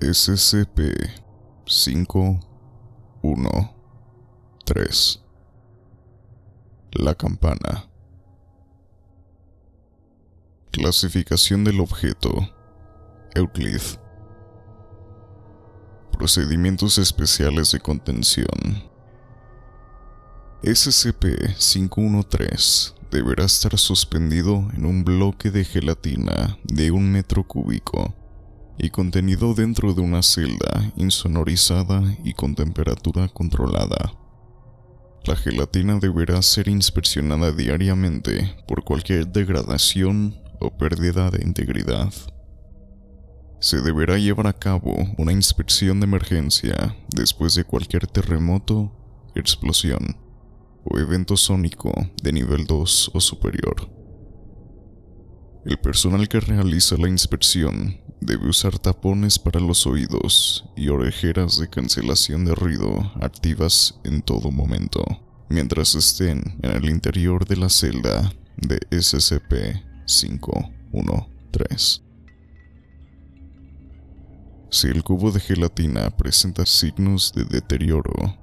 SCP-513 La campana. Clasificación del objeto. Euclid. Procedimientos especiales de contención. SCP-513 deberá estar suspendido en un bloque de gelatina de un metro cúbico y contenido dentro de una celda insonorizada y con temperatura controlada. La gelatina deberá ser inspeccionada diariamente por cualquier degradación o pérdida de integridad. Se deberá llevar a cabo una inspección de emergencia después de cualquier terremoto, explosión o evento sónico de nivel 2 o superior. El personal que realiza la inspección debe usar tapones para los oídos y orejeras de cancelación de ruido activas en todo momento, mientras estén en el interior de la celda de SCP-513. Si el cubo de gelatina presenta signos de deterioro,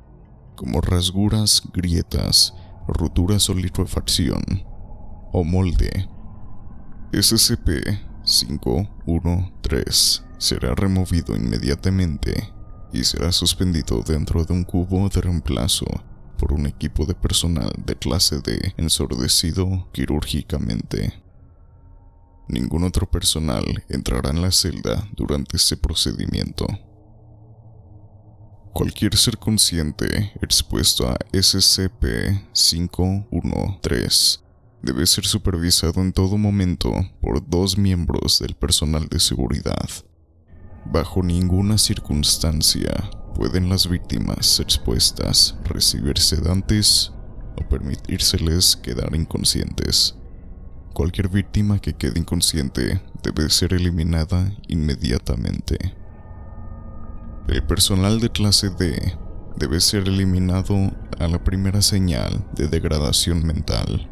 como rasguras, grietas, roturas o liquefacción, o molde. SCP-513 será removido inmediatamente y será suspendido dentro de un cubo de reemplazo por un equipo de personal de clase D ensordecido quirúrgicamente. Ningún otro personal entrará en la celda durante este procedimiento. Cualquier ser consciente expuesto a SCP-513 debe ser supervisado en todo momento por dos miembros del personal de seguridad. Bajo ninguna circunstancia pueden las víctimas expuestas recibir sedantes o permitírseles quedar inconscientes. Cualquier víctima que quede inconsciente debe ser eliminada inmediatamente. El personal de clase D debe ser eliminado a la primera señal de degradación mental.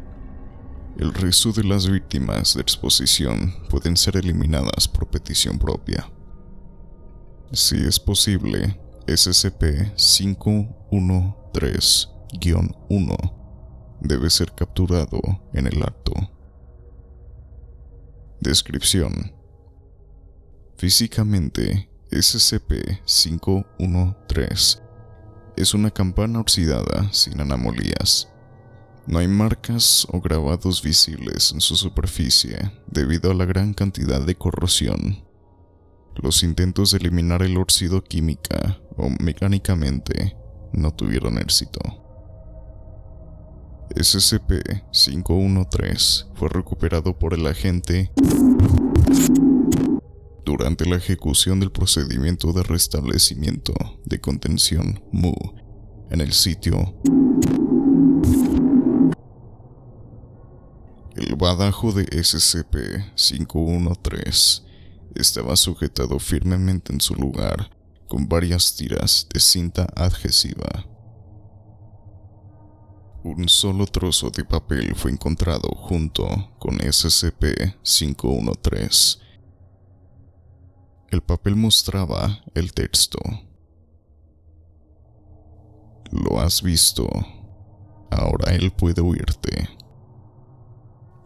El resto de las víctimas de exposición pueden ser eliminadas por petición propia. Si es posible, SCP-513-1 debe ser capturado en el acto. Descripción. Físicamente, SCP-513 es una campana oxidada sin anomalías. No hay marcas o grabados visibles en su superficie debido a la gran cantidad de corrosión. Los intentos de eliminar el óxido química o mecánicamente no tuvieron éxito. SCP-513 fue recuperado por el agente durante la ejecución del procedimiento de restablecimiento de contención MU en el sitio. El badajo de SCP-513 estaba sujetado firmemente en su lugar con varias tiras de cinta adhesiva. Un solo trozo de papel fue encontrado junto con SCP-513 el papel mostraba el texto. Lo has visto. Ahora él puede oírte.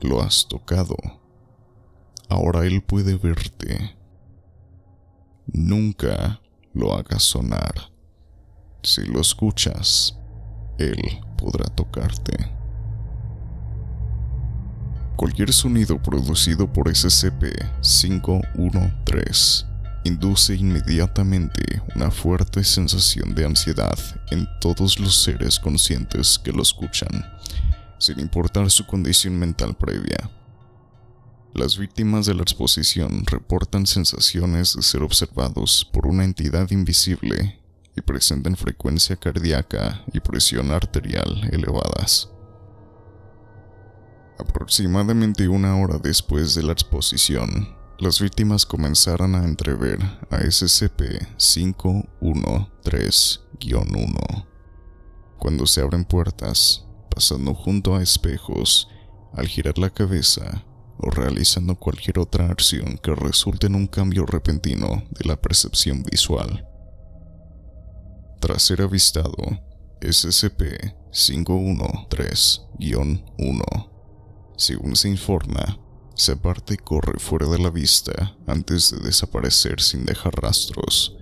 Lo has tocado. Ahora él puede verte. Nunca lo hagas sonar. Si lo escuchas, él podrá tocarte. Cualquier sonido producido por SCP-513 induce inmediatamente una fuerte sensación de ansiedad en todos los seres conscientes que lo escuchan, sin importar su condición mental previa. Las víctimas de la exposición reportan sensaciones de ser observados por una entidad invisible y presentan frecuencia cardíaca y presión arterial elevadas. Aproximadamente una hora después de la exposición, las víctimas comenzaron a entrever a SCP-513-1. Cuando se abren puertas, pasando junto a espejos, al girar la cabeza, o realizando cualquier otra acción que resulte en un cambio repentino de la percepción visual. Tras ser avistado, SCP-513-1, según se informa, se parte y corre fuera de la vista antes de desaparecer sin dejar rastros.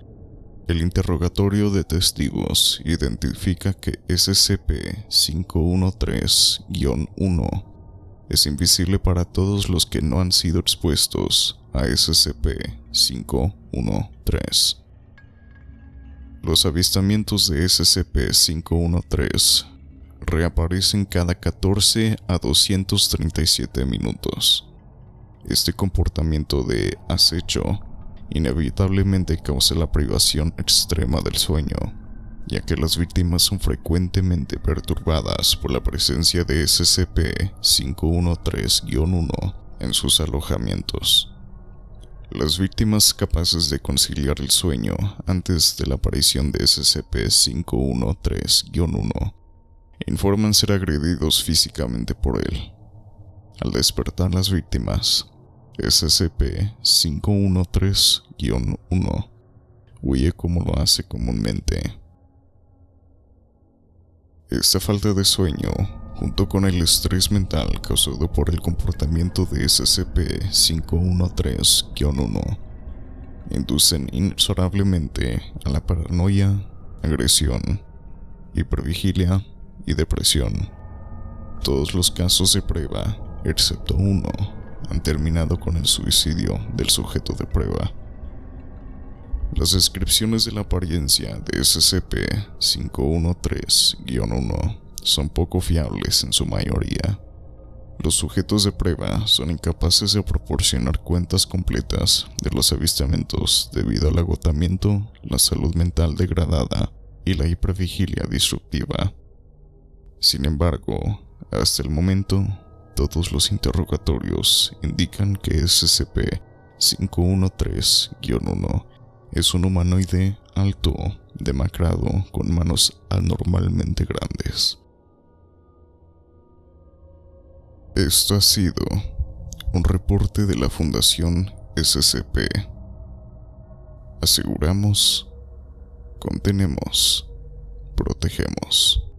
El interrogatorio de testigos identifica que SCP-513-1 es invisible para todos los que no han sido expuestos a SCP-513. Los avistamientos de SCP-513 reaparecen cada 14 a 237 minutos. Este comportamiento de acecho inevitablemente causa la privación extrema del sueño, ya que las víctimas son frecuentemente perturbadas por la presencia de SCP-513-1 en sus alojamientos. Las víctimas capaces de conciliar el sueño antes de la aparición de SCP-513-1 informan ser agredidos físicamente por él. Al despertar las víctimas, SCP-513-1 huye como lo hace comúnmente. Esta falta de sueño, junto con el estrés mental causado por el comportamiento de SCP-513-1, inducen inexorablemente a la paranoia, agresión, hipervigilia y depresión. Todos los casos de prueba, excepto uno, han terminado con el suicidio del sujeto de prueba. Las descripciones de la apariencia de SCP-513-1 son poco fiables en su mayoría. Los sujetos de prueba son incapaces de proporcionar cuentas completas de los avistamientos debido al agotamiento, la salud mental degradada y la hipervigilia disruptiva. Sin embargo, hasta el momento, todos los interrogatorios indican que SCP-513-1 es un humanoide alto, demacrado, con manos anormalmente grandes. Esto ha sido un reporte de la Fundación SCP. Aseguramos, contenemos, protegemos.